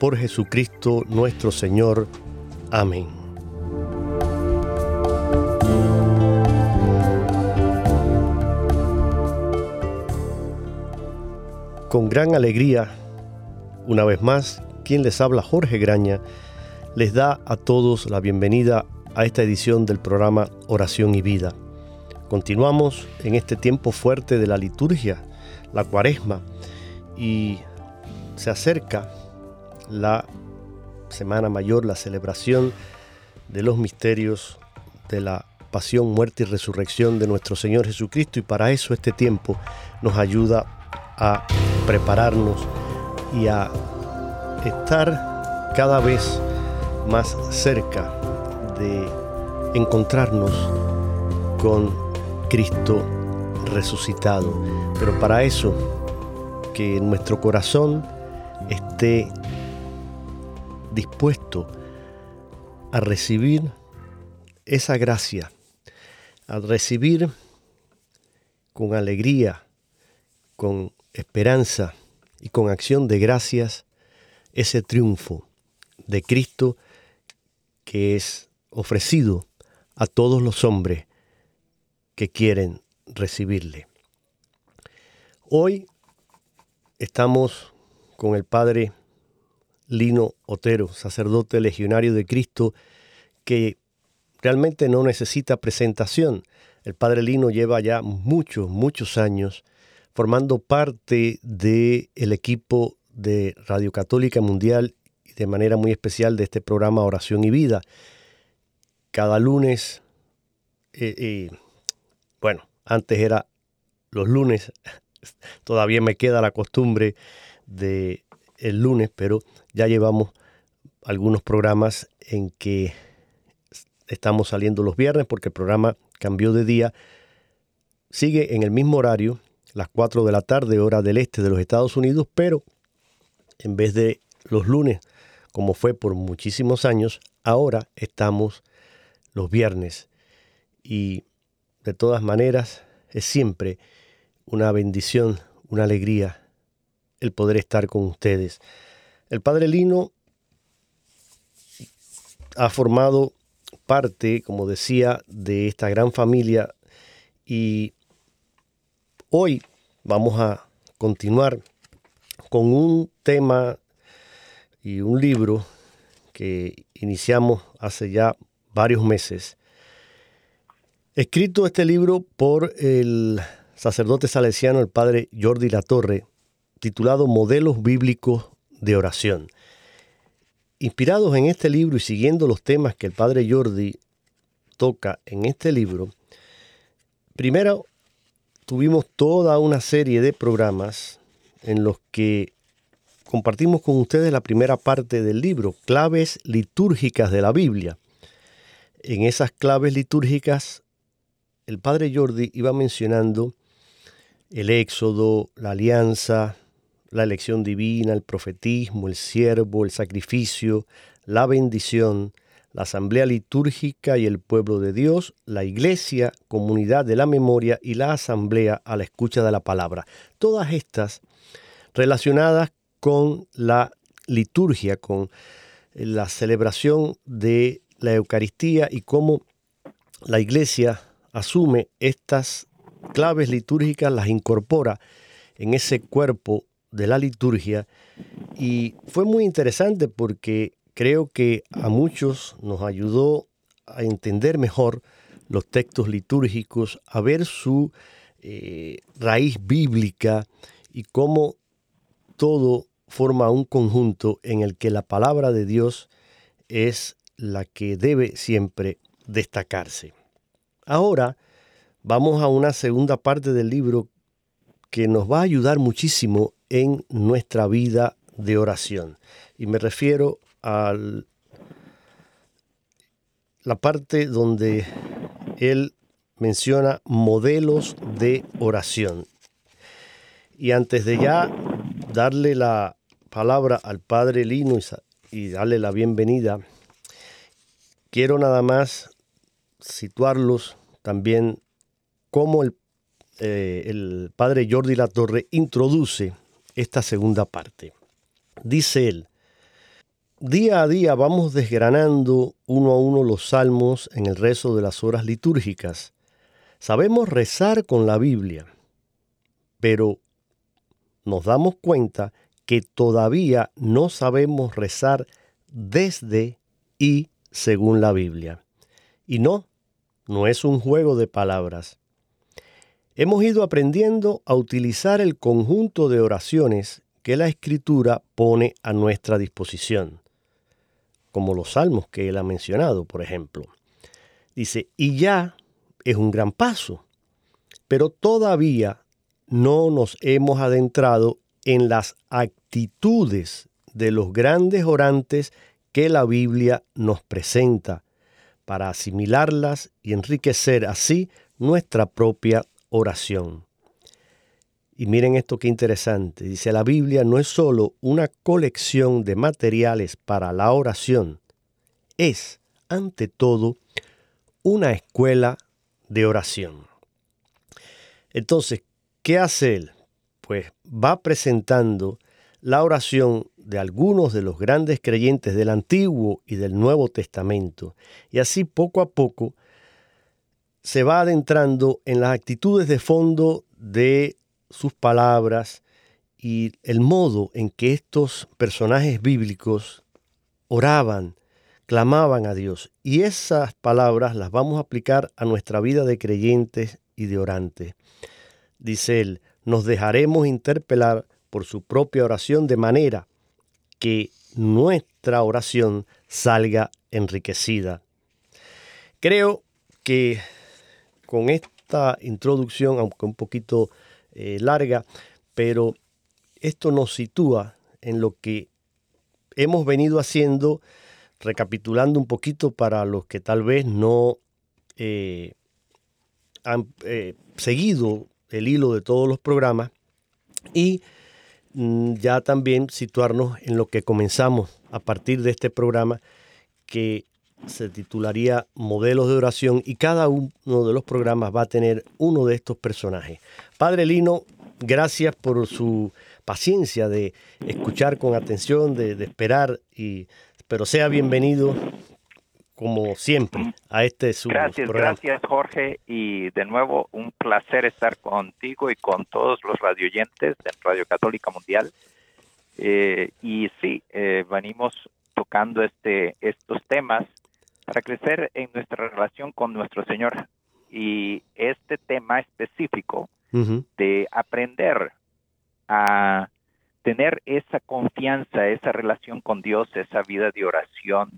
por Jesucristo nuestro Señor. Amén. Con gran alegría, una vez más, quien les habla Jorge Graña, les da a todos la bienvenida a esta edición del programa Oración y Vida. Continuamos en este tiempo fuerte de la liturgia, la cuaresma, y se acerca la Semana Mayor, la celebración de los misterios de la pasión, muerte y resurrección de nuestro Señor Jesucristo y para eso este tiempo nos ayuda a prepararnos y a estar cada vez más cerca de encontrarnos con Cristo resucitado. Pero para eso, que nuestro corazón esté dispuesto a recibir esa gracia, a recibir con alegría, con esperanza y con acción de gracias ese triunfo de Cristo que es ofrecido a todos los hombres que quieren recibirle. Hoy estamos con el Padre Lino Otero, sacerdote legionario de Cristo, que realmente no necesita presentación. El padre Lino lleva ya muchos, muchos años formando parte del el equipo de Radio Católica Mundial y de manera muy especial de este programa Oración y Vida. Cada lunes, eh, eh, bueno, antes era los lunes, todavía me queda la costumbre de el lunes, pero ya llevamos algunos programas en que estamos saliendo los viernes porque el programa cambió de día. Sigue en el mismo horario, las 4 de la tarde, hora del este de los Estados Unidos, pero en vez de los lunes, como fue por muchísimos años, ahora estamos los viernes. Y de todas maneras, es siempre una bendición, una alegría el poder estar con ustedes. El Padre Lino ha formado parte, como decía, de esta gran familia y hoy vamos a continuar con un tema y un libro que iniciamos hace ya varios meses. Escrito este libro por el sacerdote salesiano, el padre Jordi Latorre, titulado Modelos Bíblicos de Oración. Inspirados en este libro y siguiendo los temas que el padre Jordi toca en este libro, primero tuvimos toda una serie de programas en los que compartimos con ustedes la primera parte del libro, claves litúrgicas de la Biblia. En esas claves litúrgicas, el padre Jordi iba mencionando el éxodo, la alianza, la elección divina, el profetismo, el siervo, el sacrificio, la bendición, la asamblea litúrgica y el pueblo de Dios, la iglesia, comunidad de la memoria y la asamblea a la escucha de la palabra. Todas estas relacionadas con la liturgia, con la celebración de la Eucaristía y cómo la iglesia asume estas claves litúrgicas, las incorpora en ese cuerpo de la liturgia y fue muy interesante porque creo que a muchos nos ayudó a entender mejor los textos litúrgicos, a ver su eh, raíz bíblica y cómo todo forma un conjunto en el que la palabra de Dios es la que debe siempre destacarse. Ahora vamos a una segunda parte del libro que nos va a ayudar muchísimo en nuestra vida de oración. Y me refiero a la parte donde él menciona modelos de oración. Y antes de ya darle la palabra al padre Lino y darle la bienvenida, quiero nada más situarlos también cómo el, eh, el padre Jordi Latorre introduce esta segunda parte. Dice él, día a día vamos desgranando uno a uno los salmos en el rezo de las horas litúrgicas. Sabemos rezar con la Biblia, pero nos damos cuenta que todavía no sabemos rezar desde y según la Biblia. Y no, no es un juego de palabras. Hemos ido aprendiendo a utilizar el conjunto de oraciones que la Escritura pone a nuestra disposición, como los salmos que él ha mencionado, por ejemplo. Dice, y ya es un gran paso, pero todavía no nos hemos adentrado en las actitudes de los grandes orantes que la Biblia nos presenta para asimilarlas y enriquecer así nuestra propia oración. Y miren esto qué interesante. Dice, la Biblia no es solo una colección de materiales para la oración, es, ante todo, una escuela de oración. Entonces, ¿qué hace él? Pues va presentando la oración de algunos de los grandes creyentes del Antiguo y del Nuevo Testamento, y así poco a poco se va adentrando en las actitudes de fondo de sus palabras y el modo en que estos personajes bíblicos oraban, clamaban a Dios. Y esas palabras las vamos a aplicar a nuestra vida de creyentes y de orantes. Dice él, nos dejaremos interpelar por su propia oración de manera que nuestra oración salga enriquecida. Creo que con esta introducción, aunque un poquito eh, larga, pero esto nos sitúa en lo que hemos venido haciendo, recapitulando un poquito para los que tal vez no eh, han eh, seguido el hilo de todos los programas y mm, ya también situarnos en lo que comenzamos a partir de este programa, que se titularía Modelos de Oración y cada uno de los programas va a tener uno de estos personajes. Padre Lino, gracias por su paciencia de escuchar con atención, de, esperar, y, pero sea bienvenido como siempre a este su gracias, Gracias, Jorge, y de nuevo un placer estar contigo y con todos los radioyentes de Radio Católica Mundial. Eh, y sí, eh, venimos tocando este, estos temas para crecer en nuestra relación con nuestro Señor. Y este tema específico de aprender a tener esa confianza, esa relación con Dios, esa vida de oración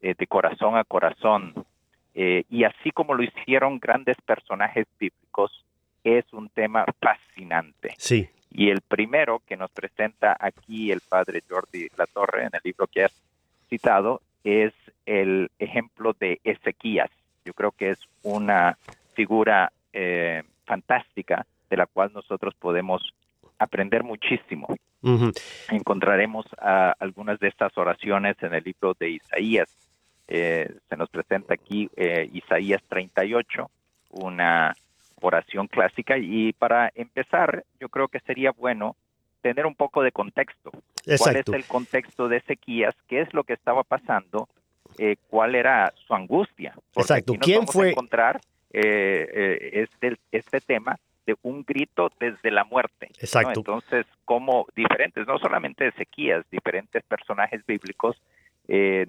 eh, de corazón a corazón, eh, y así como lo hicieron grandes personajes bíblicos, es un tema fascinante. Sí. Y el primero que nos presenta aquí el padre Jordi Latorre en el libro que has citado es el ejemplo de Ezequías. Yo creo que es una figura eh, fantástica de la cual nosotros podemos aprender muchísimo. Encontraremos algunas de estas oraciones en el libro de Isaías. Eh, se nos presenta aquí eh, Isaías 38, una oración clásica. Y para empezar, yo creo que sería bueno tener un poco de contexto. ¿Cuál es el contexto de Ezequías? ¿Qué es lo que estaba pasando? Eh, ¿Cuál era su angustia? Exacto. ¿Quién fue? encontrar este, este tema de un grito desde la muerte. Exacto. Entonces, como diferentes, no solamente Ezequías, diferentes personajes bíblicos eh,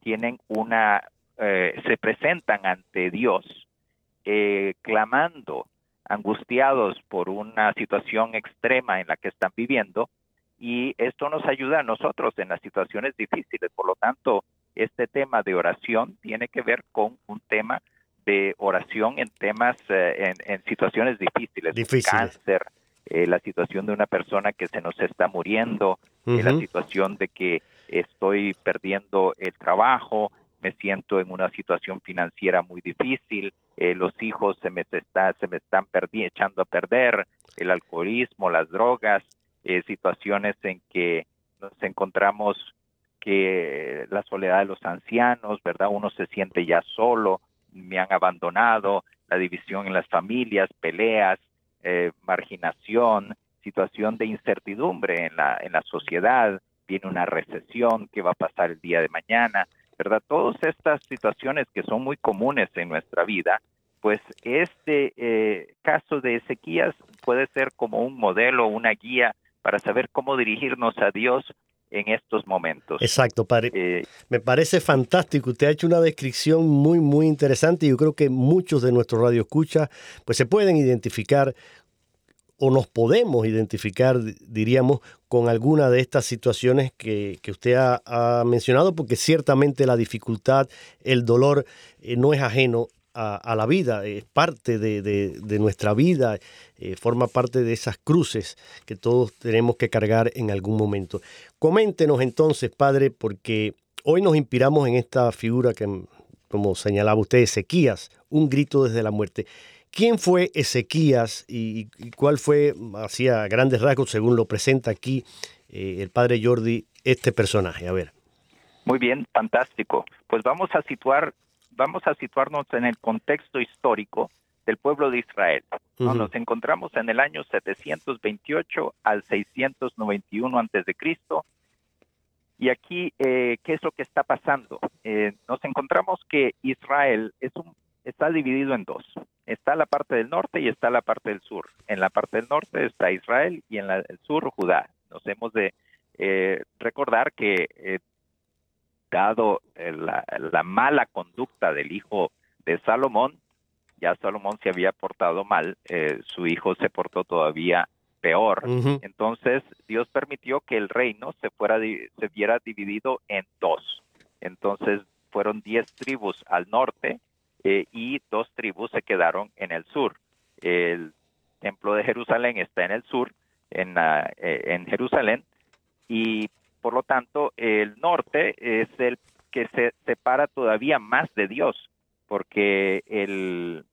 tienen una, eh, se presentan ante Dios eh, clamando, angustiados por una situación extrema en la que están viviendo y esto nos ayuda a nosotros en las situaciones difíciles. Por lo tanto, este tema de oración tiene que ver con un tema de oración en temas, eh, en, situaciones difíciles, cáncer, eh, la situación de una persona que se nos está muriendo, eh, la situación de que estoy perdiendo el trabajo, me siento en una situación financiera muy difícil, los hijos se me, está, se me están echando a perder, el alcoholismo, las drogas, situaciones en que nos encontramos que la soledad de los ancianos, ¿verdad? Uno se siente ya solo, me han abandonado, la división en las familias, peleas, eh, marginación, situación de incertidumbre en la, en la sociedad, viene una recesión, qué va a pasar el día de mañana, ¿verdad? Todas estas situaciones que son muy comunes en nuestra vida, pues este eh, caso de Ezequías puede ser como un modelo, una guía para saber cómo dirigirnos a Dios en estos momentos. Exacto, padre. Eh, Me parece fantástico. Usted ha hecho una descripción muy, muy interesante y yo creo que muchos de nuestros radioescuchas pues se pueden identificar o nos podemos identificar, diríamos, con alguna de estas situaciones que, usted ha, mencionado, porque ciertamente la dificultad, el dolor eh, no es ajeno a, la vida, es parte de, nuestra vida, eh, forma parte de esas cruces que todos tenemos que cargar en algún momento. Coméntenos entonces, Padre, porque hoy nos inspiramos en esta figura que, como señalaba usted, Ezequías, un grito desde la muerte. ¿Quién fue Ezequías y, cuál fue, hacia grandes rasgos, según lo presenta aquí eh, el Padre Jordi, este personaje? A ver. Muy bien, fantástico. Pues vamos a situar vamos a situarnos en el contexto histórico del pueblo de Israel. Nos encontramos en el año 728 al 691 antes de Cristo. Y aquí, eh, ¿qué es lo que está pasando? Eh, nos encontramos que Israel es un, está dividido en dos. Está la parte del norte y está la parte del sur. En la parte del norte está Israel y en el sur Judá. Nos hemos de eh, recordar que dado eh, la, mala conducta del hijo de Salomón, ya Salomón se había portado mal, eh, su hijo se portó todavía peor. Entonces Dios permitió que el reino se fuera se viera dividido en dos. Entonces fueron diez tribus al norte eh, y dos tribus se quedaron en el sur. El templo de Jerusalén está en el sur, en, en Jerusalén, y por lo tanto, el norte es el que se separa todavía más de Dios, porque el,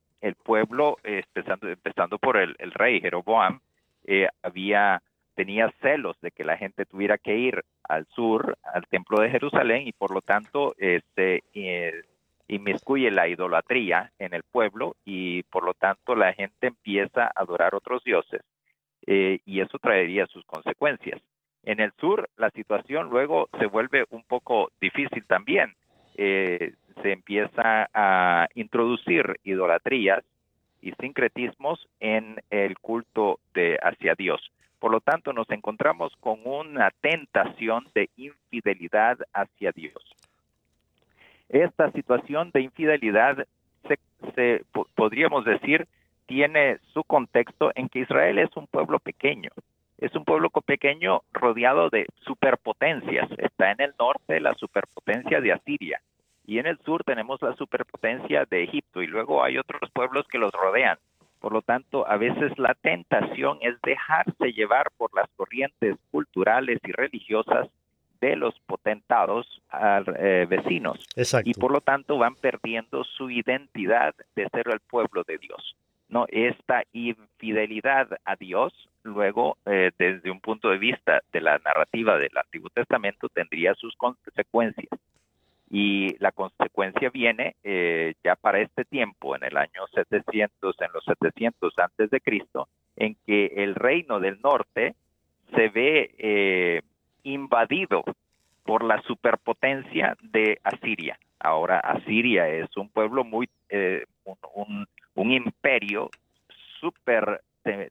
pueblo, empezando, empezando por el, rey Jeroboam, eh, había tenía celos de que la gente tuviera que ir al sur, al templo de Jerusalén, y por lo tanto este, eh, inmiscuye la idolatría en el pueblo y por lo tanto la gente empieza a adorar otros dioses eh, y eso traería sus consecuencias. En el sur la situación luego se vuelve un poco difícil también. Eh, se empieza a introducir idolatrías y sincretismos en el culto de hacia Dios. Por lo tanto, nos encontramos con una tentación de infidelidad hacia Dios. Esta situación de infidelidad se, podríamos decir tiene su contexto en que Israel es un pueblo pequeño es un pueblo pequeño rodeado de superpotencias. Está en el norte la superpotencia de Asiria y en el sur tenemos la superpotencia de Egipto y luego hay otros pueblos que los rodean. Por lo tanto, a veces la tentación es dejarse llevar por las corrientes culturales y religiosas de los potentados eh, vecinos. Y por lo tanto van perdiendo su identidad de ser el pueblo de Dios ¿no? Esta infidelidad a Dios, luego, eh, desde un punto de vista de la narrativa del Antiguo Testamento, tendría sus consecuencias. Y la consecuencia viene eh, ya para este tiempo, en el año 700, en los 700 antes de Cristo, en que el reino del norte se ve eh, invadido por la superpotencia de Asiria. Ahora, Asiria es un pueblo muy, un, un imperio súper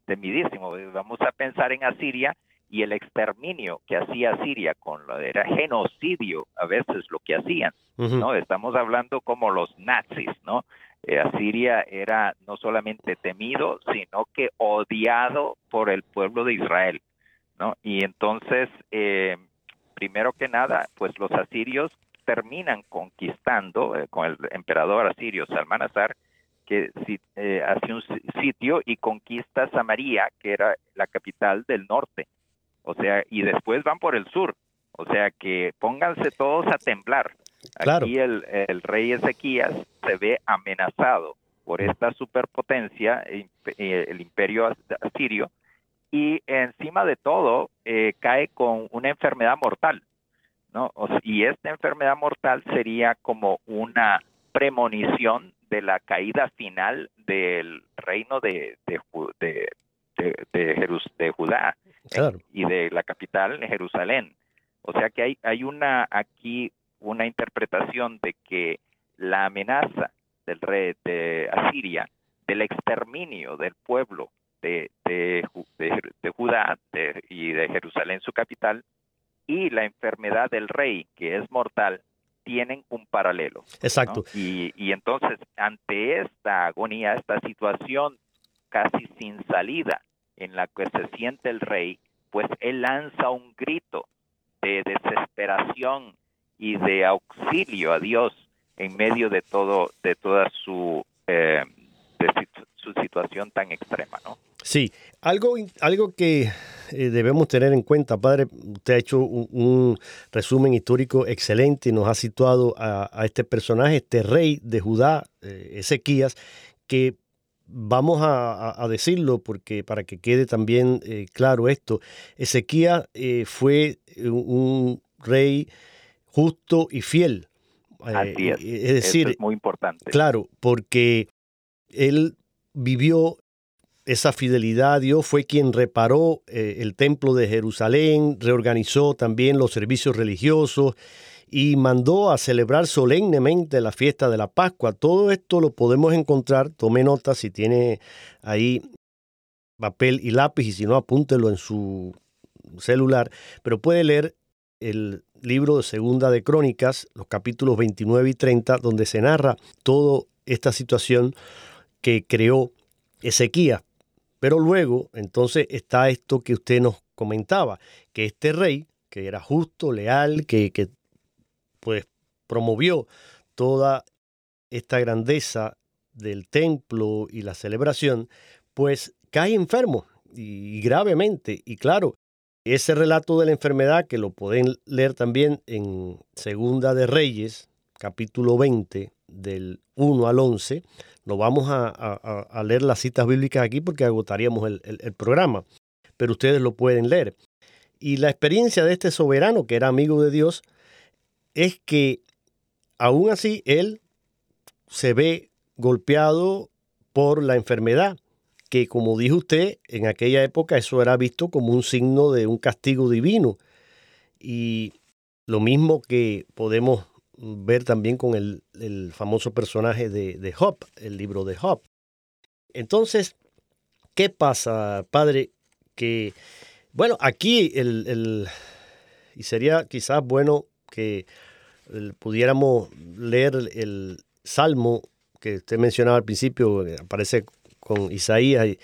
temidísimo. Vamos a pensar en Asiria y el exterminio que hacía Asiria con lo era genocidio a veces lo que hacían, ¿no? Estamos hablando como los nazis, ¿no? Eh, Asiria era no solamente temido, sino que odiado por el pueblo de Israel, ¿no? Y entonces, eh, primero que nada, pues los asirios terminan conquistando eh, con el emperador asirio Salmanasar, que eh, hace un sitio y conquista Samaria, que era la capital del norte. O sea, y después van por el sur. O sea, que pónganse todos a temblar. Aquí el, el rey Ezequías se ve amenazado por esta superpotencia, eh, el imperio asirio, y encima de todo eh, cae con una enfermedad mortal. ¿no? y esta enfermedad mortal sería como una premonición de la caída final del reino de, de, de, de, Judá y de la capital Jerusalén. O sea que hay, hay una aquí una interpretación de que la amenaza del rey de Asiria, del exterminio del pueblo de, de, de Judá y de Jerusalén su capital, y la enfermedad del rey, que es mortal, tienen un paralelo. Exacto. Y, entonces, ante esta agonía, esta situación casi sin salida en la que se siente el rey, pues él lanza un grito de desesperación y de auxilio a Dios en medio de todo, de toda su, eh, su situación tan extrema, ¿no? Sí, algo, algo que eh, debemos tener en cuenta, padre, usted ha hecho un, resumen histórico excelente y nos ha situado a, este personaje, este rey de Judá, eh, Ezequías, que vamos a, decirlo porque para que quede también eh, claro esto, Ezequías fue un, rey justo y fiel. Así es. es decir, es muy importante. Claro, porque él vivió esa fidelidad a Dios, fue quien reparó eh, el templo de Jerusalén, reorganizó también los servicios religiosos y mandó a celebrar solemnemente la fiesta de la Pascua. Todo esto lo podemos encontrar, tome nota si tiene ahí papel y lápiz y si no apúntelo en su celular, pero puede leer el libro de Segunda de Crónicas, los capítulos 29 y 30, donde se narra toda esta situación que creó Ezequías pero luego, entonces, está esto que usted nos comentaba, que este rey, que era justo, leal, que, que pues promovió toda esta grandeza del templo y la celebración, pues cae enfermo y, gravemente. Y claro, ese relato de la enfermedad que lo pueden leer también en Segunda de Reyes, capítulo 20, del 1 al 11, no vamos a, leer las citas bíblicas aquí porque agotaríamos el, programa, pero ustedes lo pueden leer. Y la experiencia de este soberano que era amigo de Dios es que aún así él se ve golpeado por la enfermedad, que como dijo usted, en aquella época eso era visto como un signo de un castigo divino. Y lo mismo que podemos ver también con el, famoso personaje de, de Job, el libro de Job. Entonces, ¿qué pasa, padre? Que, bueno, aquí el, y sería quizás bueno que pudiéramos leer el salmo que usted mencionaba al principio, aparece con Isaías y,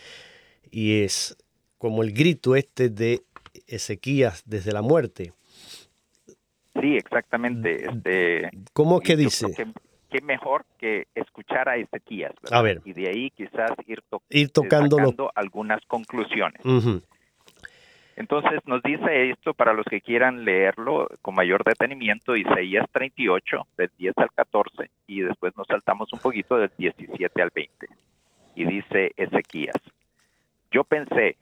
y es como el grito este de Ezequías desde la muerte. Sí, exactamente. Este, ¿Cómo que dice? Qué mejor que escuchar a Ezequías. A ver. Y de ahí quizás ir, ir tocando algunas conclusiones. Entonces nos dice esto para los que quieran leerlo con mayor detenimiento, Isaías 38, del 10 al 14, y después nos saltamos un poquito del 17 al 20. y dice Ezequías, yo pensé,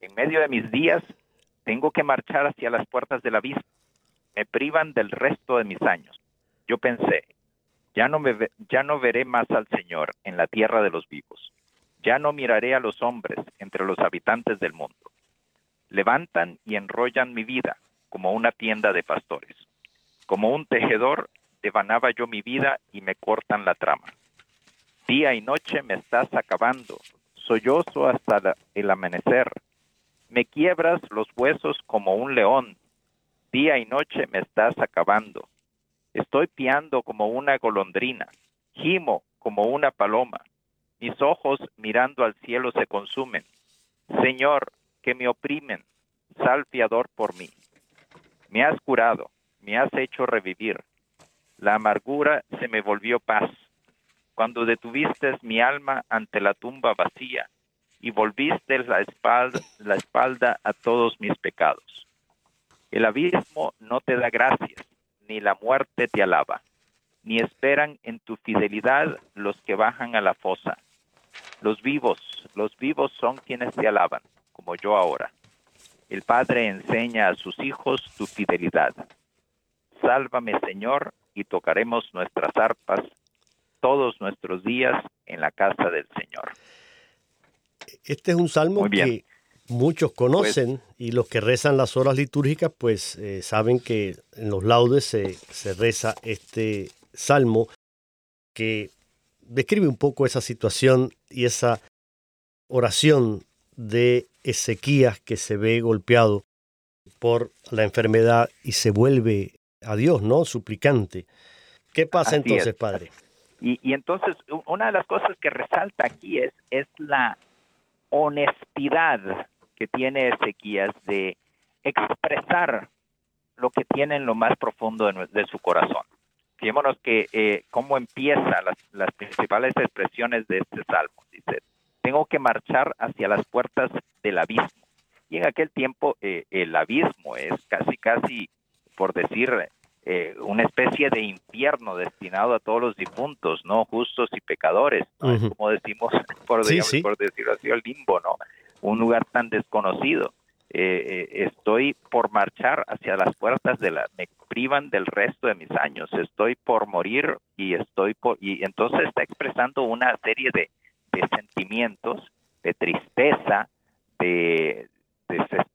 en medio de mis días tengo que marchar hacia las puertas del abismo, me privan del resto de mis años. Yo pensé, ya no, me, ya no veré más al Señor en la tierra de los vivos, ya no miraré a los hombres entre los habitantes del mundo. Levantan y enrollan mi vida como una tienda de pastores. Como un tejedor, devanaba yo mi vida y me cortan la trama. Día y noche me estás acabando, sollozo hasta el amanecer. Me quiebras los huesos como un león. Día y noche me estás acabando. Estoy piando como una golondrina. Gimo como una paloma. Mis ojos mirando al cielo se consumen. Señor, que me oprimen, sal fiador por mí. Me has curado, me has hecho revivir. La amargura se me volvió paz cuando detuviste mi alma ante la tumba vacía y volviste la espalda, la espalda a todos mis pecados. El abismo no te da gracias, ni la muerte te alaba, ni esperan en tu fidelidad los que bajan a la fosa. Los vivos, los vivos son quienes te alaban, como yo ahora. El Padre enseña a sus hijos tu fidelidad. Sálvame, Señor, y tocaremos nuestras arpas todos nuestros días en la casa del Señor. Este es un salmo que muchos conocen pues y los que rezan las horas litúrgicas pues eh, saben que en los laudes se, se reza este salmo que describe un poco esa situación y esa oración de Ezequías que se ve golpeado por la enfermedad y se vuelve a Dios, ¿no? Suplicante. ¿Qué pasa entonces, Padre? Y, entonces, una de las cosas que resalta aquí es, es la honestidad que tiene Ezequías de expresar lo que tiene en lo más profundo de, su corazón. Fijémonos que eh, cómo empieza las, las, principales expresiones de este salmo. Dice, tengo que marchar hacia las puertas del abismo. Y en aquel tiempo eh, el abismo es casi, casi, por decir, eh, una especie de infierno destinado a todos los difuntos, ¿no? Justos y pecadores, como decimos, por, decirlo así, el limbo, ¿no? Un lugar tan desconocido. Eh, eh, estoy por marchar hacia las puertas de la, me privan del resto de mis años, estoy por morir y estoy por, y entonces está expresando una serie de, sentimientos, de tristeza, de,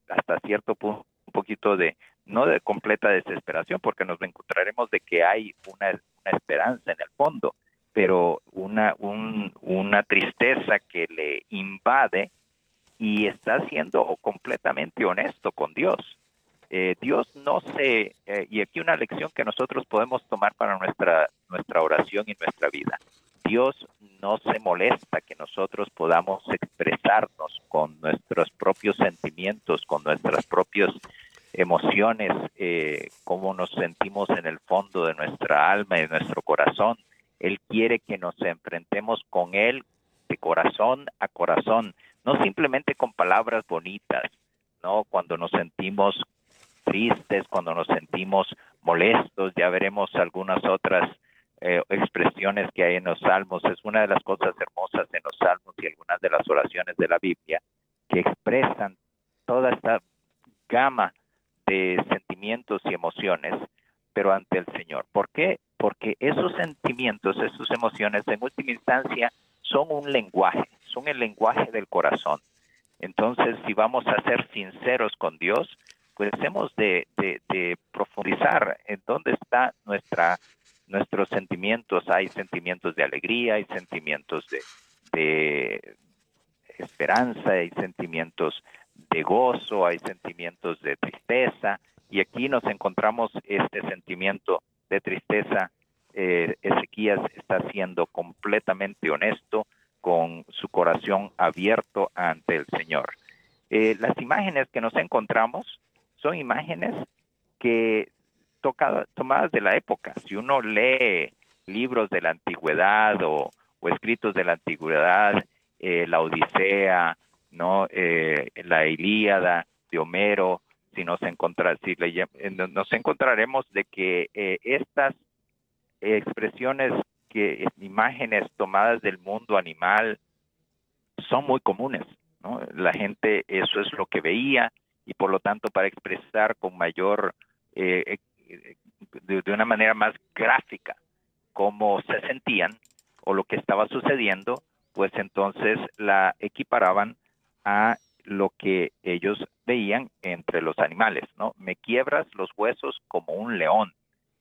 hasta cierto punto un poquito de, no de completa desesperación, porque nos encontraremos de que hay una, esperanza en el fondo, pero una, una tristeza que le invade y está siendo completamente honesto con Dios. Eh, Dios no se, eh, y aquí una lección que nosotros podemos tomar para nuestra, nuestra oración y nuestra vida. Dios no se molesta que nosotros podamos expresarnos con nuestros propios sentimientos, con nuestros propios emociones, eh, cómo nos sentimos en el fondo de nuestra alma y de nuestro corazón. Él quiere que nos enfrentemos con Él de corazón a corazón, no simplemente con palabras bonitas, ¿no? Cuando nos sentimos tristes, cuando nos sentimos molestos, ya veremos algunas otras eh, expresiones que hay en los salmos. Es una de las cosas hermosas en los salmos y algunas de las oraciones de la Biblia que expresan toda esta gama sentimientos y emociones, pero ante el Señor. ¿Por qué? Porque esos sentimientos, esas emociones, en última instancia, son un lenguaje, son el lenguaje del corazón. Entonces, si vamos a ser sinceros con Dios, pues hemos de, profundizar en dónde está nuestra, nuestros sentimientos. Hay sentimientos de alegría, hay sentimientos de, esperanza, hay sentimientos de gozo, hay sentimientos de tristeza, y aquí nos encontramos este sentimiento de tristeza. Eh, Ezequías está siendo completamente honesto con su corazón abierto ante el Señor. Eh, las imágenes que nos encontramos son imágenes que tomadas de la época. Si uno lee libros de la antigüedad o, escritos de la antigüedad, eh, la Odisea, no eh, la Ilíada de Homero, si nos si nos encontraremos de que eh, estas expresiones que imágenes tomadas del mundo animal son muy comunes. ¿no? La gente eso es lo que veía y por lo tanto para expresar con mayor, eh, eh, de, una manera más gráfica cómo se sentían o lo que estaba sucediendo, pues entonces la equiparaban a lo que ellos veían entre los animales, ¿no? Me quiebras los huesos como un león,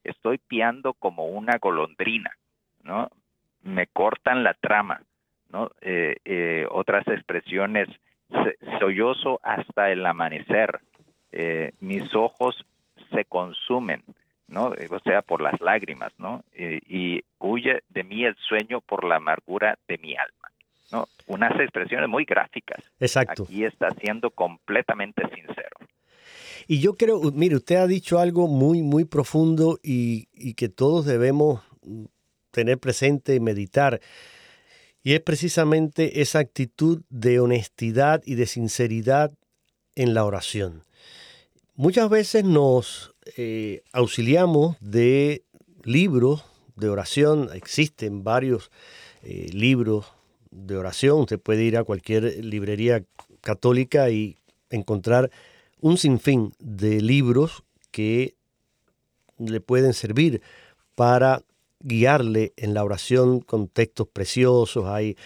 estoy piando como una golondrina, ¿no? Me cortan la trama, ¿no? Eh, eh, otras expresiones, sollozo hasta el amanecer, eh, mis ojos se consumen, ¿no? O sea, por las lágrimas, ¿no? y huye de mí el sueño por la amargura de mi alma. ¿no? Unas expresiones muy gráficas. Exacto. Aquí está siendo completamente sincero. Y yo creo, mire, usted ha dicho algo muy, muy profundo y, y que todos debemos tener presente y meditar. Y es precisamente esa actitud de honestidad y de sinceridad en la oración. Muchas veces nos eh, auxiliamos de libros de oración, existen varios eh, libros de oración, usted puede ir a cualquier librería católica y encontrar un sinfín de libros que le pueden servir para guiarle en la oración con textos preciosos, hay,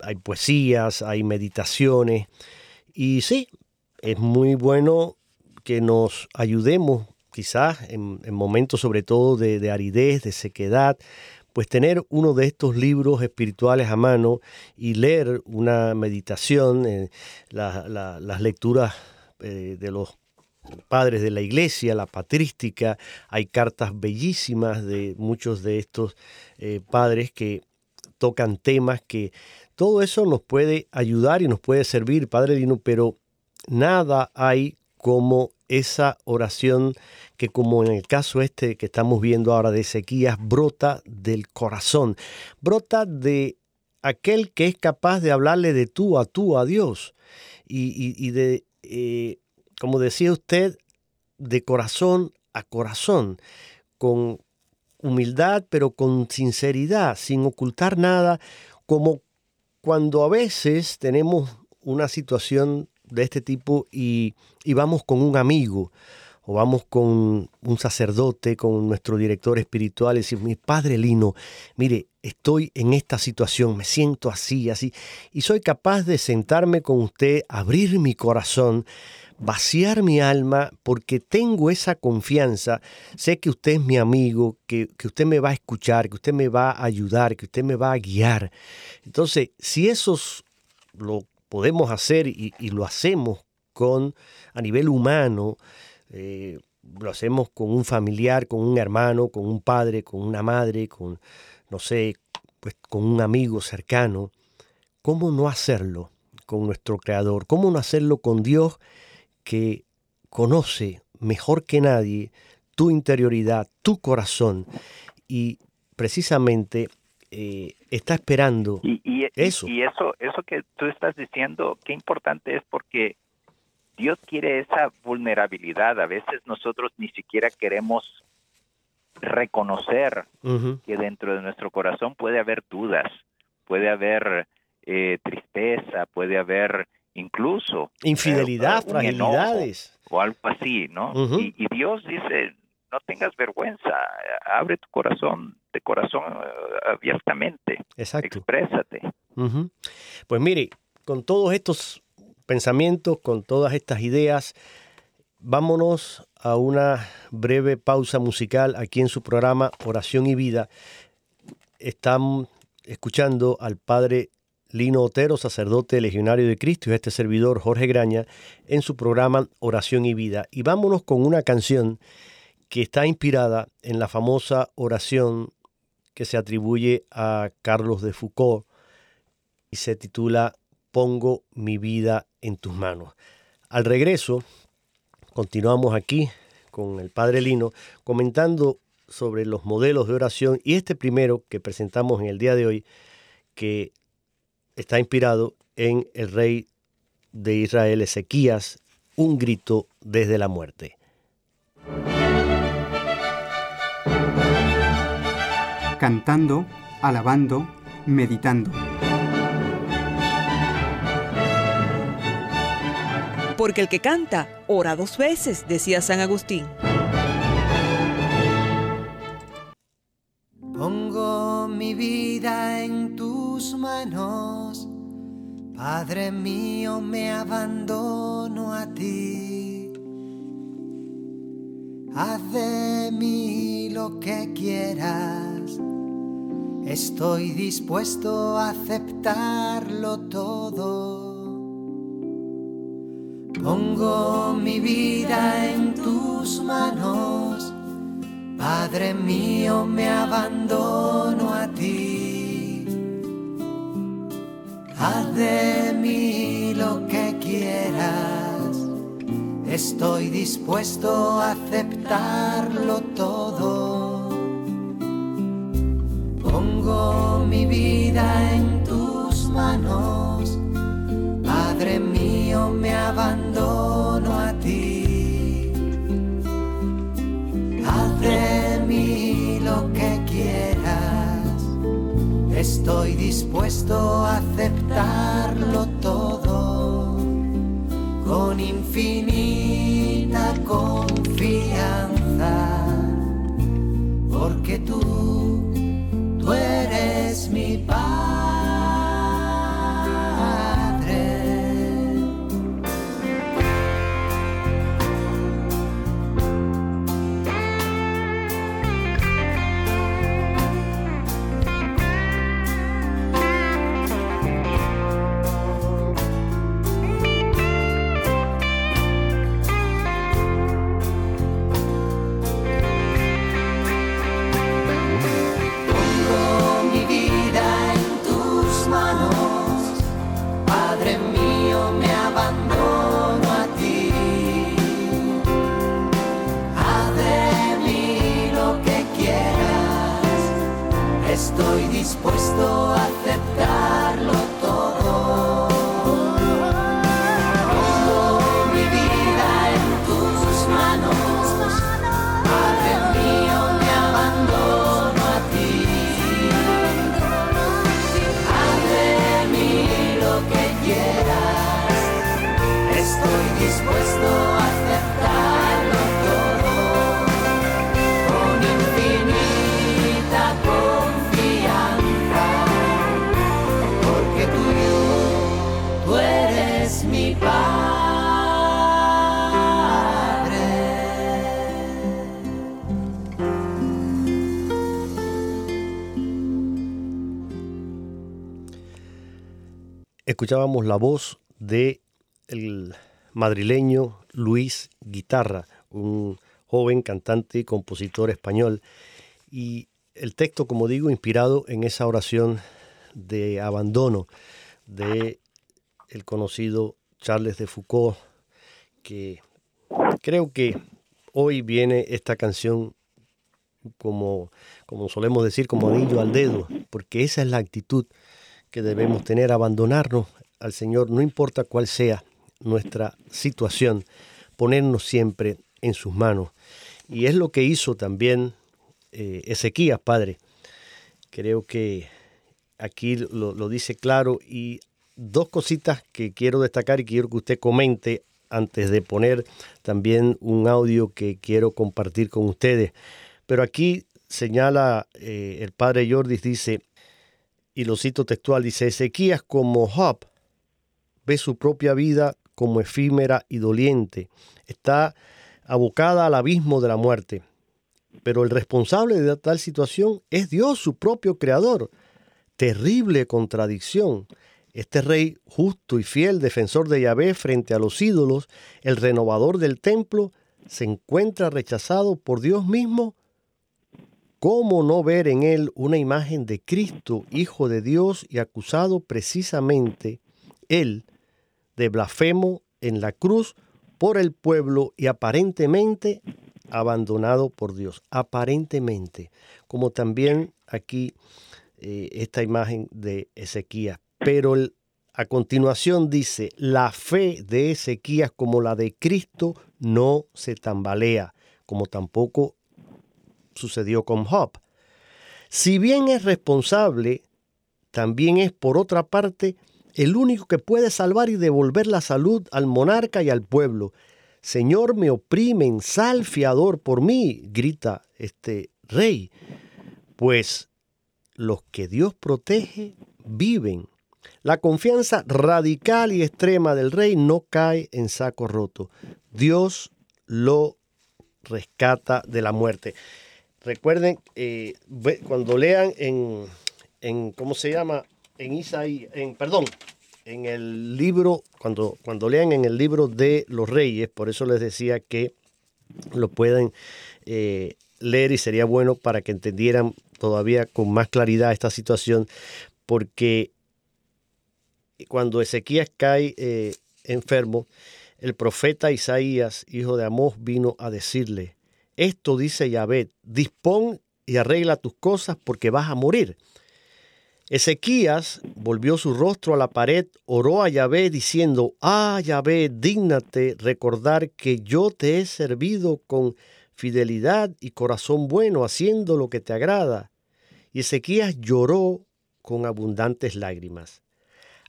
hay poesías, hay meditaciones. Y sí, es muy bueno que nos ayudemos, quizás en, momentos sobre todo de, aridez, de sequedad, pues tener uno de estos libros espirituales a mano y leer una meditación, eh, las lecturas eh, de los padres de la iglesia, la patrística, hay cartas bellísimas de muchos de estos eh, padres que tocan temas que todo eso nos puede ayudar y nos puede servir, Padre Dino, pero nada hay como esa oración que como en el caso este que estamos viendo ahora de Ezequías, brota del corazón, brota de aquel que es capaz de hablarle de tú a tú a Dios y, de eh, como decía usted, de corazón a corazón, con humildad, pero con sinceridad, sin ocultar nada, como cuando a veces tenemos una situación de este tipo y, vamos con un amigo o vamos con un sacerdote, con nuestro director espiritual y decimos, mi padre Lino, mire, estoy en esta situación, me siento así, así, y soy capaz de sentarme con usted, abrir mi corazón, vaciar mi alma porque tengo esa confianza, sé que usted es mi amigo, que, usted me va a escuchar, que usted me va a ayudar, que usted me va a guiar. Entonces, si eso lo podemos hacer y, lo hacemos con a nivel humano, eh, lo hacemos con un familiar, con un hermano, con un padre, con una madre, con, no sé, pues con un amigo cercano, ¿cómo no hacerlo con nuestro Creador? ¿Cómo no hacerlo con Dios que conoce mejor que nadie tu interioridad, tu corazón y precisamente eh, está esperando y, eso. Y eso, eso que tú estás diciendo, qué importante es porque Dios quiere esa vulnerabilidad. A veces nosotros ni siquiera queremos reconocer que dentro de nuestro corazón puede haber dudas, puede haber eh, tristeza, puede haber incluso infidelidad, fragilidades o algo así, ¿no? y, Dios dice, no tengas vergüenza, abre tu corazón, de corazón eh, abiertamente, Exacto. exprésate. Pues mire, con todos estos pensamientos, con todas estas ideas, vámonos a una breve pausa musical aquí en su programa Oración y Vida. Están escuchando al Padre Lino Otero, sacerdote legionario de Cristo, y este servidor Jorge Graña, en su programa Oración y Vida. Y vámonos con una canción que está inspirada en la famosa oración que se atribuye a Carlos de Foucault y se titula Pongo mi vida en tus manos. Al regreso, continuamos aquí con el Padre Lino comentando sobre los modelos de oración y este primero que presentamos en el día de hoy, que está inspirado en el rey de Israel, Ezequías, un grito desde la muerte. Cantando, alabando, meditando. porque el que canta ora dos veces, decía San Agustín. Pongo mi vida en tus manos, Padre mío, me abandono a ti. Haz de mí lo que quieras, estoy dispuesto a aceptarlo todo. Pongo mi vida en tus manos, Padre mío, me abandono a ti. Haz de mí lo que quieras, estoy dispuesto a aceptarlo todo. Pongo mi vida en tus manos, estoy dispuesto a aceptarlo Escuchábamos la voz de el madrileño Luis Guitarra, un joven cantante y compositor español. Y el texto, como digo, inspirado en esa oración de abandono de el conocido Charles de Foucault, que creo que hoy viene esta canción como, como solemos decir, como anillo al dedo, porque esa es la actitud que debemos tener, abandonarnos al Señor, no importa cuál sea nuestra situación, ponernos siempre en sus manos. Y es lo que hizo también eh, Ezequías, Padre. Creo que aquí lo, dice claro y dos cositas que quiero destacar y quiero que usted comente antes de poner también un audio que quiero compartir con ustedes. Pero aquí señala eh, el padre Jordis, dice, y lo cito textual, dice, Ezequías como Job ve su propia vida como efímera y doliente, está abocada al abismo de la muerte. Pero el responsable de tal situación es Dios, su propio creador. Terrible contradicción. Este rey justo y fiel, defensor de Yahvé frente a los ídolos, el renovador del templo, se encuentra rechazado por Dios mismo. ¿Cómo no ver en él una imagen de Cristo, Hijo de Dios, y acusado precisamente él de blasfemo en la cruz por el pueblo y aparentemente abandonado por Dios? Aparentemente, como también aquí eh, esta imagen de Ezequías. Pero el, a continuación dice, la fe de Ezequías como la de Cristo no se tambalea, como tampoco sucedió con Job. Si bien es responsable, también es por otra parte el único que puede salvar y devolver la salud al monarca y al pueblo. Señor, me oprimen, sal fiador por mí, grita este rey. Pues los que Dios protege viven. La confianza radical y extrema del rey no cae en saco roto. Dios lo rescata de la muerte. Recuerden, eh, cuando lean en, en, ¿cómo se llama? En Isaí, en, perdón, en el libro, cuando, cuando lean en el libro de los reyes, por eso les decía que lo pueden eh, leer y sería bueno para que entendieran todavía con más claridad esta situación, porque cuando Ezequías cae eh, enfermo, el profeta Isaías, hijo de Amós, vino a decirle, esto dice Yahvé, dispón y arregla tus cosas porque vas a morir. Ezequías volvió su rostro a la pared, oró a Yahvé diciendo, Ah, Yahvé, dígnate recordar que yo te he servido con fidelidad y corazón bueno, haciendo lo que te agrada. Y Ezequías lloró con abundantes lágrimas.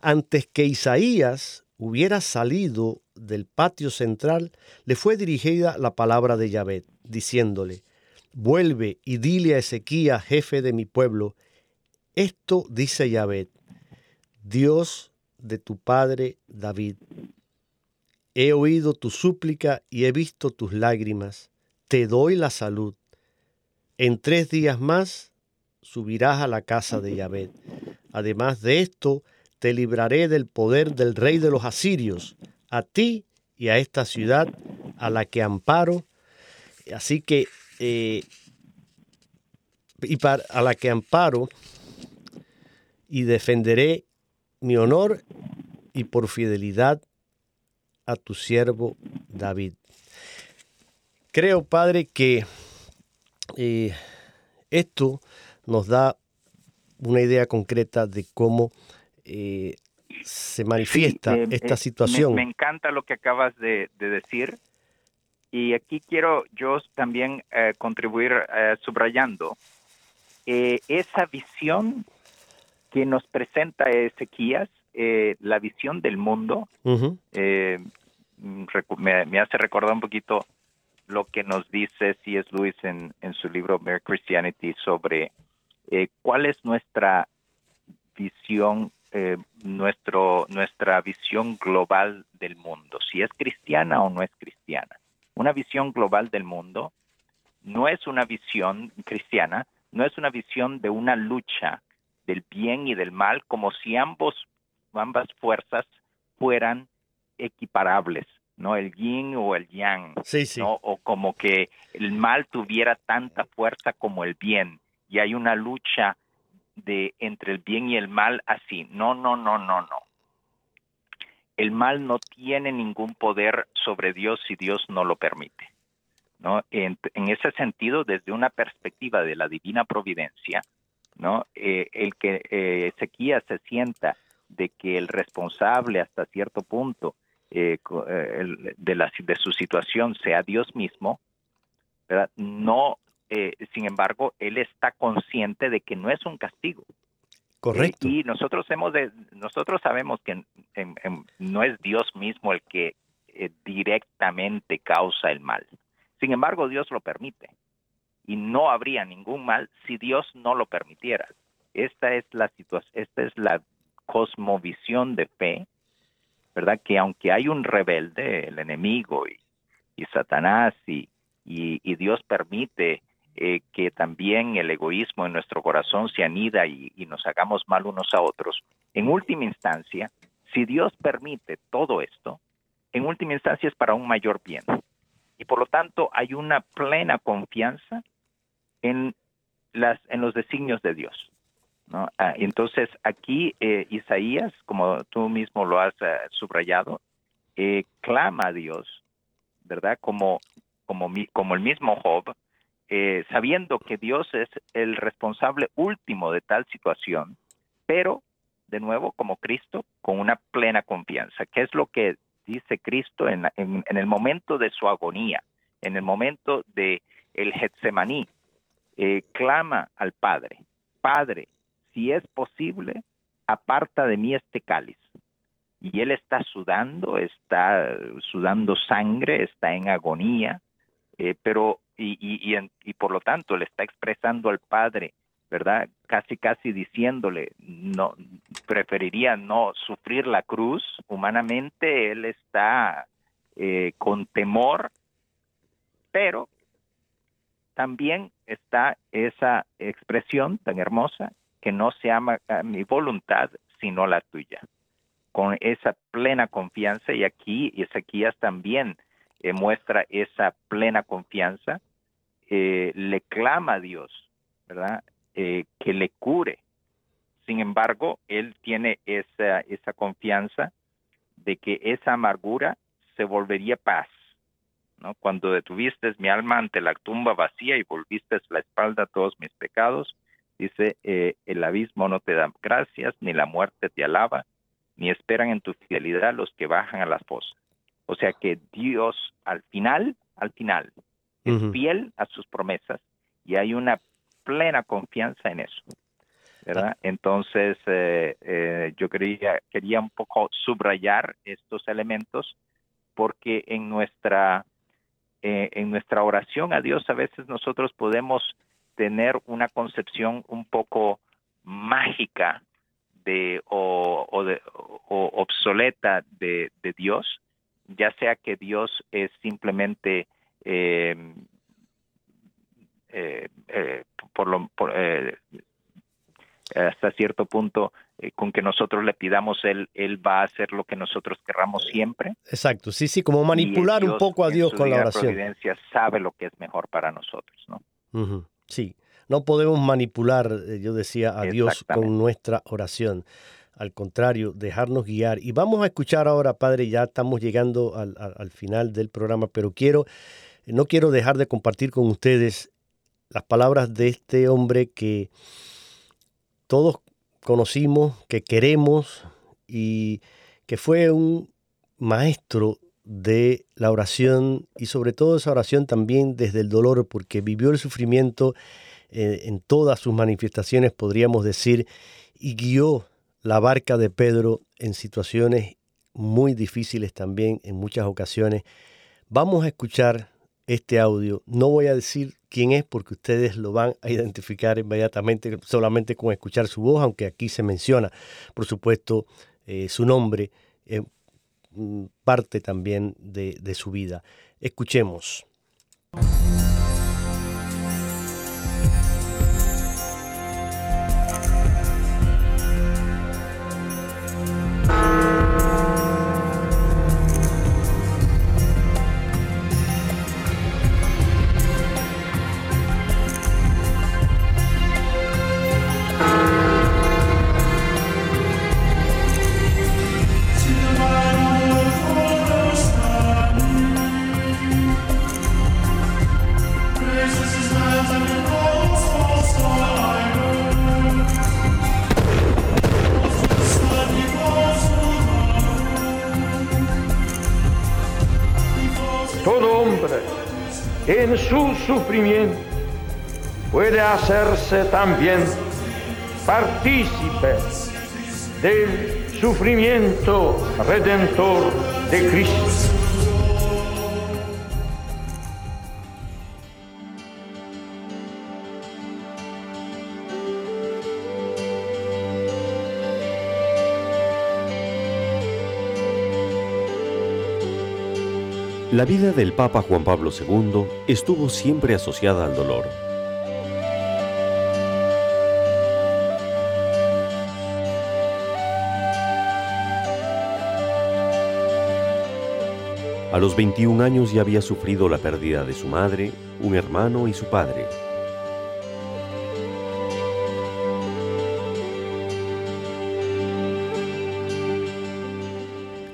Antes que Isaías hubiera salido del patio central, le fue dirigida la palabra de Yahvé, diciéndole, Vuelve y dile a Ezequías, jefe de mi pueblo, esto dice Yahvé, Dios de tu padre David. He oído tu súplica y he visto tus lágrimas. Te doy la salud. En tres días más subirás a la casa de Yahvé. Además de esto, te libraré del poder del rey de los asirios, a ti y a esta ciudad a la que amparo. Así que, eh, y para, a la que amparo, y defenderé mi honor y por fidelidad a tu siervo David. Creo, Padre, que eh, esto nos da una idea concreta de cómo eh, se manifiesta Sí, eh, esta eh, situación. Me, me encanta lo que acabas de, de decir y aquí quiero yo también eh, contribuir eh, subrayando eh, esa visión que nos presenta Ezequías, la visión del mundo, mm, me, me hace recordar un poquito lo que nos dice C.S. Lewis en, en su libro Mere Christianity sobre cuál es nuestra visión, eh, nuestro, nuestra visión global del mundo, si es cristiana o no es cristiana. Una visión global del mundo no es una visión cristiana, no es una visión de una lucha del bien y del mal, como si ambos, ambas fuerzas fueran equiparables, ¿no? El yin o el yang, Sí, sí. ¿no? O como que el mal tuviera tanta fuerza como el bien y hay una lucha de entre el bien y el mal así. No, no, no, no, no. El mal no tiene ningún poder sobre Dios si Dios no lo permite. ¿no? En, ese sentido, desde una perspectiva de la divina providencia, ¿no? Eh, el que eh, Ezequías se sienta de que el responsable hasta cierto punto eh, eh, de, la, de su situación sea Dios mismo, no, eh, sin embargo, él está consciente de que no es un castigo. Correcto. Y nosotros hemos de, nosotros sabemos que en- en- en- no es Dios mismo el que eh, directamente causa el mal. Sin embargo, Dios lo permite. Y no habría ningún mal si Dios no lo permitiera. Esta es la situación, esta es la cosmovisión de fe, ¿verdad? Que aunque hay un rebelde, el enemigo y, y Satanás y, y, y Dios permite eh, que también el egoísmo en nuestro corazón se anida y, nos hagamos mal unos a otros. En última instancia, si Dios permite todo esto, en última instancia es para un mayor bien. Y por lo tanto hay una plena confianza en, las, en los designios de Dios. Ah, entonces aquí eh, Isaías, como tú mismo lo has eh, subrayado, eh, clama a Dios, ¿verdad? Como, como, mi- como el mismo Job, eh, sabiendo que Dios es el responsable último de tal situación, pero de nuevo como Cristo con una plena confianza, que es lo que dice Cristo en, el momento de su agonía, en el momento de el Getsemaní, eh, clama al Padre, Padre, si es posible, aparta de mí este cáliz. Y él está sudando, está sudando sangre, está en agonía, eh, pero y, y, y, por lo tanto le está expresando al Padre, ¿verdad? Casi, casi diciéndole, no, preferiría no sufrir la cruz. Humanamente él está eh, con temor, pero también está esa expresión tan hermosa que no se ama a mi voluntad sino la tuya. Con esa plena confianza, y aquí Ezequías también eh, muestra esa plena confianza, eh, le clama a Dios, ¿verdad? Eh, que le cure. Sin embargo, él tiene esa, esa confianza de que esa amargura se volvería paz. ¿no? Cuando detuviste mi alma ante la tumba vacía y volviste la espalda a todos mis pecados, dice, el abismo no te da gracias, ni la muerte te alaba, ni esperan en tu fidelidad los que bajan a las fosas. O sea que Dios al final, al final, es fiel a sus promesas y hay una plena confianza en eso. ¿verdad? Entonces, eh, eh, yo quería, quería un poco subrayar estos elementos porque en nuestra, eh, en nuestra oración a Dios a veces nosotros podemos tener una concepción un poco mágica de, o, o, de, o obsoleta de, de, Dios, ya sea que Dios es simplemente eh, eh, eh, por lo, por, hasta cierto punto, con que nosotros le pidamos, él, él va a hacer lo que nosotros querramos siempre. Exacto, sí, sí, como manipular Dios, un poco a Dios con la oración. providencia sabe lo que es mejor para nosotros, ¿no? Uh -huh. Sí, no podemos manipular, yo decía, a Dios con nuestra oración. Al contrario, dejarnos guiar. Y vamos a escuchar ahora, Padre, ya estamos llegando al, al, al final del programa, pero quiero, no quiero dejar de compartir con ustedes las palabras de este hombre que todos conocimos, que queremos y que fue un maestro de la oración y sobre todo esa oración también desde el dolor porque vivió el sufrimiento eh, en todas sus manifestaciones, podríamos decir, y guió la barca de Pedro en situaciones muy difíciles también en muchas ocasiones. Vamos a escuchar este audio. No voy a decir quién es porque ustedes lo van a identificar inmediatamente solamente con escuchar su voz, aunque aquí se menciona, por supuesto, eh, su nombre, eh, parte también de su vida. Escuchemos. Sufrimiento puede hacerse también partícipe del sufrimiento redentor de Cristo. La vida del Papa Juan Pablo II estuvo siempre asociada al dolor. A los 21 años ya había sufrido la pérdida de su madre, un hermano y su padre.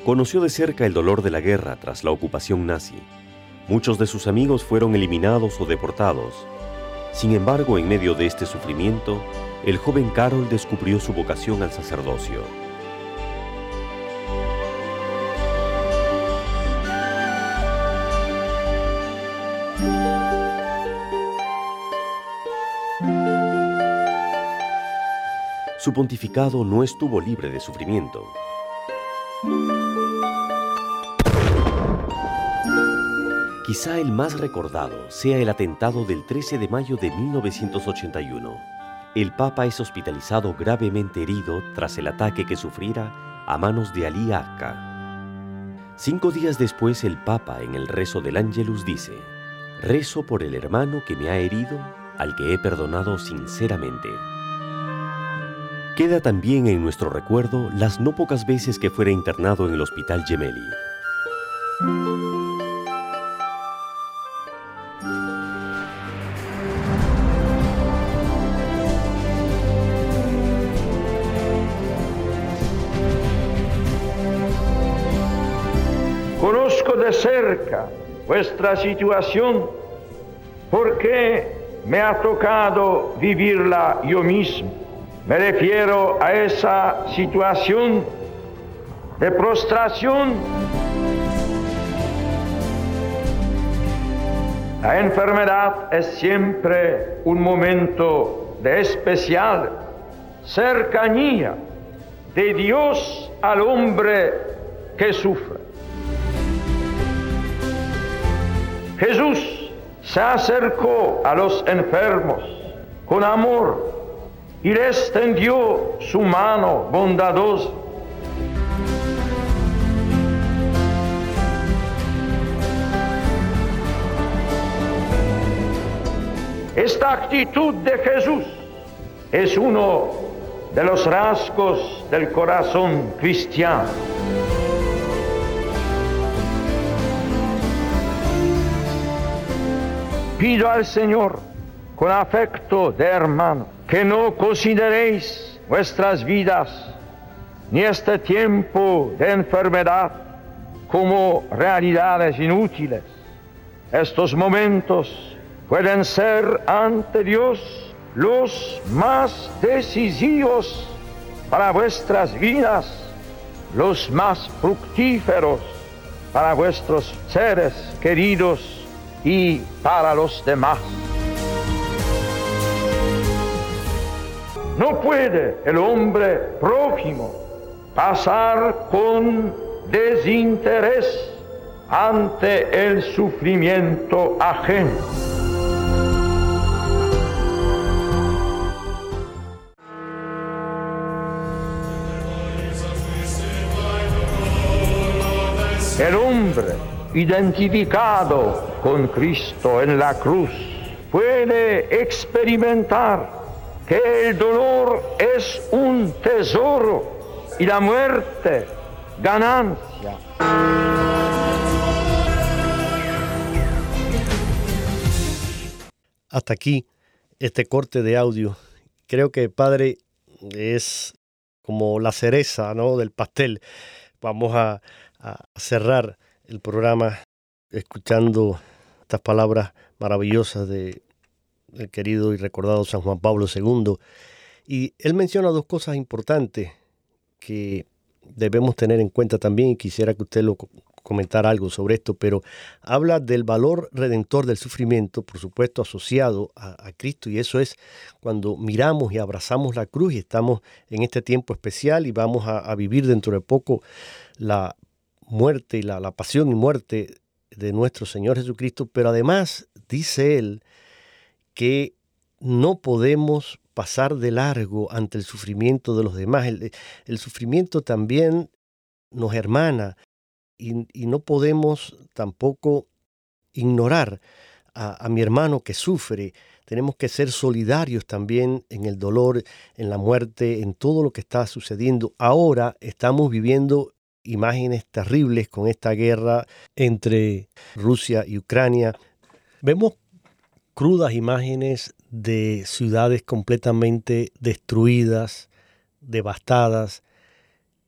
Conoció de cerca el dolor de la guerra tras la ocupación nazi. Muchos de sus amigos fueron eliminados o deportados. Sin embargo, en medio de este sufrimiento, el joven Carol descubrió su vocación al sacerdocio. su pontificado no estuvo libre de sufrimiento. Quizá el más recordado sea el atentado del 13 de mayo de 1981. El Papa es hospitalizado gravemente herido tras el ataque que sufriera a manos de Ali Akka. Cinco días después el Papa en el rezo del Ángelus dice, Rezo por el hermano que me ha herido, al que he perdonado sinceramente. Queda también en nuestro recuerdo las no pocas veces que fuera internado en el Hospital Gemelli. Cerca vuestra situación porque me ha tocado vivirla yo mismo. Me refiero a esa situación de prostración. La enfermedad es siempre un momento de especial cercanía de Dios al hombre que sufre. Jesús se acercó a los enfermos con amor y le extendió su mano bondadosa. Esta actitud de Jesús es uno de los rasgos del corazón cristiano. Pido al Señor con afecto de hermano que no consideréis vuestras vidas ni este tiempo de enfermedad como realidades inútiles. Estos momentos pueden ser ante Dios los más decisivos para vuestras vidas, los más fructíferos para vuestros seres queridos y para los demás. No puede el hombre prójimo pasar con desinterés ante el sufrimiento ajeno. El hombre identificado con Cristo en la cruz puede experimentar que el dolor es un tesoro y la muerte ganancia. Hasta aquí este corte de audio. Creo que Padre es como la cereza ¿no? del pastel. Vamos a, a cerrar el programa escuchando estas palabras maravillosas de el querido y recordado San Juan Pablo II. Y él menciona dos cosas importantes que debemos tener en cuenta también y quisiera que usted lo comentara algo sobre esto, pero habla del valor redentor del sufrimiento, por supuesto asociado a, Cristo, y eso es cuando miramos y abrazamos la cruz y estamos en este tiempo especial y vamos a, vivir dentro de poco la muerte y la, la pasión y muerte de nuestro Señor Jesucristo, pero además dice él que no podemos pasar de largo ante el sufrimiento de los demás. El, sufrimiento también nos hermana y, no podemos tampoco ignorar a, a mi hermano que sufre. Tenemos que ser solidarios también en el dolor, en la muerte, en todo lo que está sucediendo. Ahora estamos viviendo imágenes terribles con esta guerra entre Rusia y Ucrania. Vemos crudas imágenes de ciudades completamente destruidas, devastadas,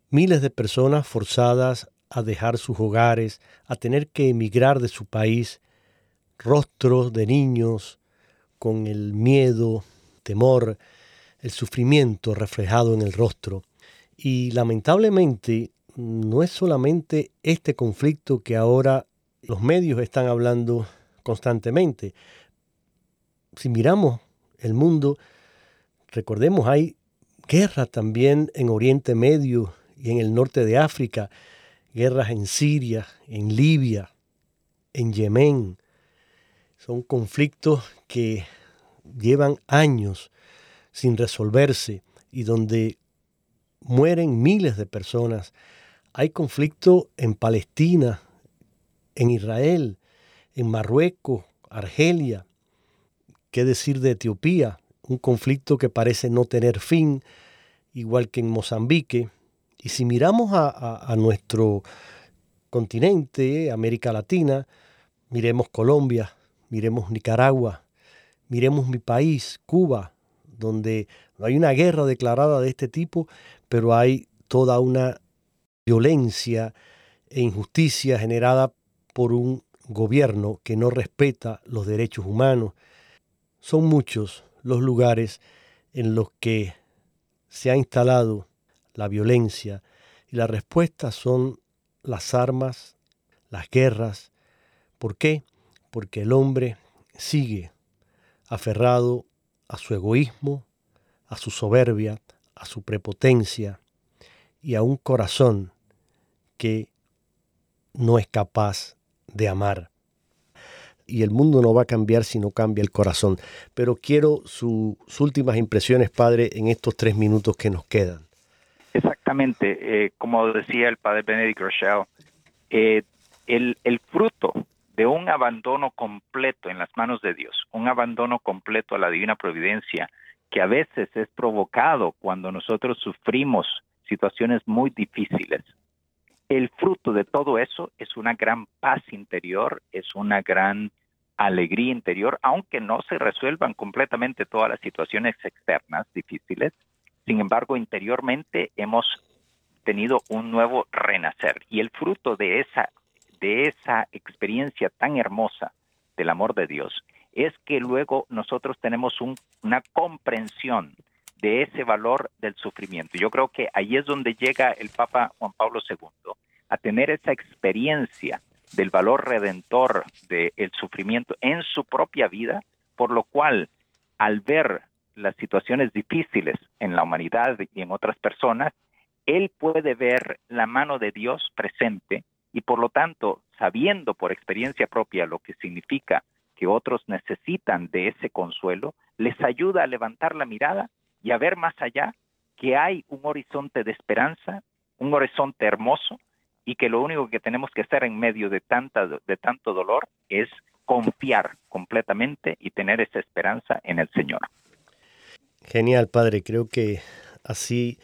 miles de personas forzadas a dejar sus hogares, a tener que emigrar de su país, rostros de niños con el miedo, temor, el sufrimiento reflejado en el rostro. Y lamentablemente no es solamente este conflicto que ahora los medios están hablando constantemente. Si miramos el mundo, recordemos, hay guerra también en Oriente Medio y en el norte de África, guerras en Siria, en Libia, en Yemen. Son conflictos que llevan años sin resolverse y donde mueren miles de personas. Hay conflicto en Palestina, en Israel, en Marruecos, Argelia, qué decir de Etiopía, un conflicto que parece no tener fin, igual que en Mozambique. Y si miramos a, nuestro continente, América Latina, miremos Colombia, miremos Nicaragua, miremos mi país, Cuba, donde no hay una guerra declarada de este tipo, pero hay toda una violencia e injusticia generada por un gobierno que no respeta los derechos humanos. Son muchos los lugares en los que se ha instalado la violencia y la respuesta son las armas, las guerras. ¿Por qué? Porque el hombre sigue aferrado a su egoísmo, a su soberbia, a su prepotencia y a un corazón que no es capaz de amar. Y el mundo no va a cambiar si no cambia el corazón. Pero quiero sus últimas impresiones, Padre, en estos tres minutos que nos quedan. Exactamente, eh, como decía el Padre Benedict Rochelle, eh, el, el fruto de un abandono completo en las manos de Dios, un abandono completo a la divina providencia, que a veces es provocado cuando nosotros sufrimos situaciones muy difíciles. El fruto de todo eso es una gran paz interior, es una gran alegría interior, aunque no se resuelvan completamente todas las situaciones externas difíciles. Sin embargo, interiormente hemos tenido un nuevo renacer y el fruto de esa de esa experiencia tan hermosa del amor de Dios es que luego nosotros tenemos una comprensión de ese valor del sufrimiento. Yo creo que ahí es donde llega el Papa Juan Pablo II, a tener esa experiencia del valor redentor del sufrimiento en su propia vida, por lo cual al ver las situaciones difíciles en la humanidad y en otras personas, él puede ver la mano de Dios presente y por lo tanto, sabiendo por experiencia propia lo que significa que otros necesitan de ese consuelo, les ayuda a levantar la mirada y a ver más allá que hay un horizonte de esperanza, un horizonte hermoso y que lo único que tenemos que hacer en medio de, tanta, de tanto dolor es confiar completamente y tener esa esperanza en el Señor. Genial, Padre. Creo que así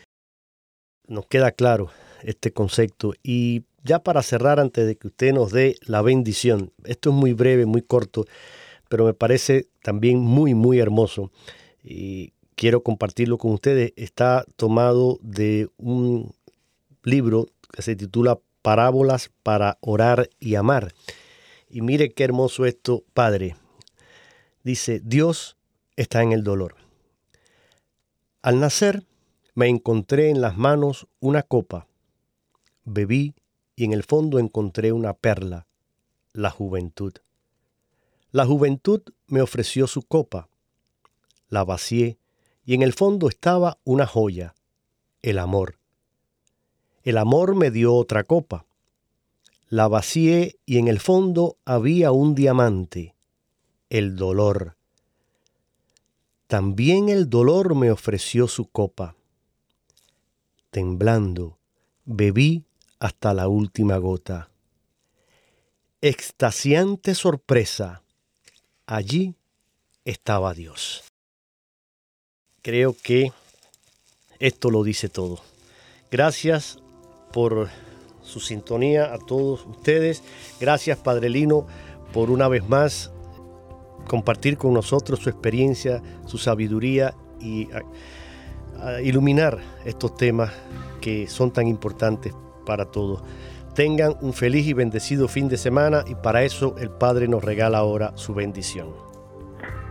nos queda claro este concepto. Y ya para cerrar, antes de que usted nos dé la bendición, esto es muy breve, muy corto, pero me parece también muy, muy hermoso. Y quiero compartirlo con ustedes. Está tomado de un libro que se titula Parábolas para orar y amar. Y mire qué hermoso esto, Padre. Dice, Dios está en el dolor. Al nacer, me encontré en las manos una copa. Bebí y en el fondo encontré una perla, la juventud. La juventud me ofreció su copa, la vacié y en el fondo estaba una joya, el amor. El amor me dio otra copa, la vacié y en el fondo había un diamante, el dolor. También el dolor me ofreció su copa. Temblando, bebí hasta la última gota. Extasiante sorpresa, allí estaba Dios. Creo que esto lo dice todo. Gracias por su sintonía a todos ustedes. Gracias, Padre Lino, por una vez más compartir con nosotros su experiencia, su sabiduría y iluminar estos temas que son tan importantes para todos. Tengan un feliz y bendecido fin de semana y para eso el Padre nos regala ahora su bendición.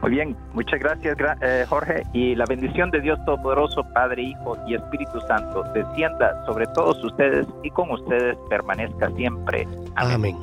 Muy bien, muchas gracias eh, Jorge y la bendición de Dios Todopoderoso, Padre, Hijo y Espíritu Santo descienda sobre todos ustedes y con ustedes permanezca siempre. Amén.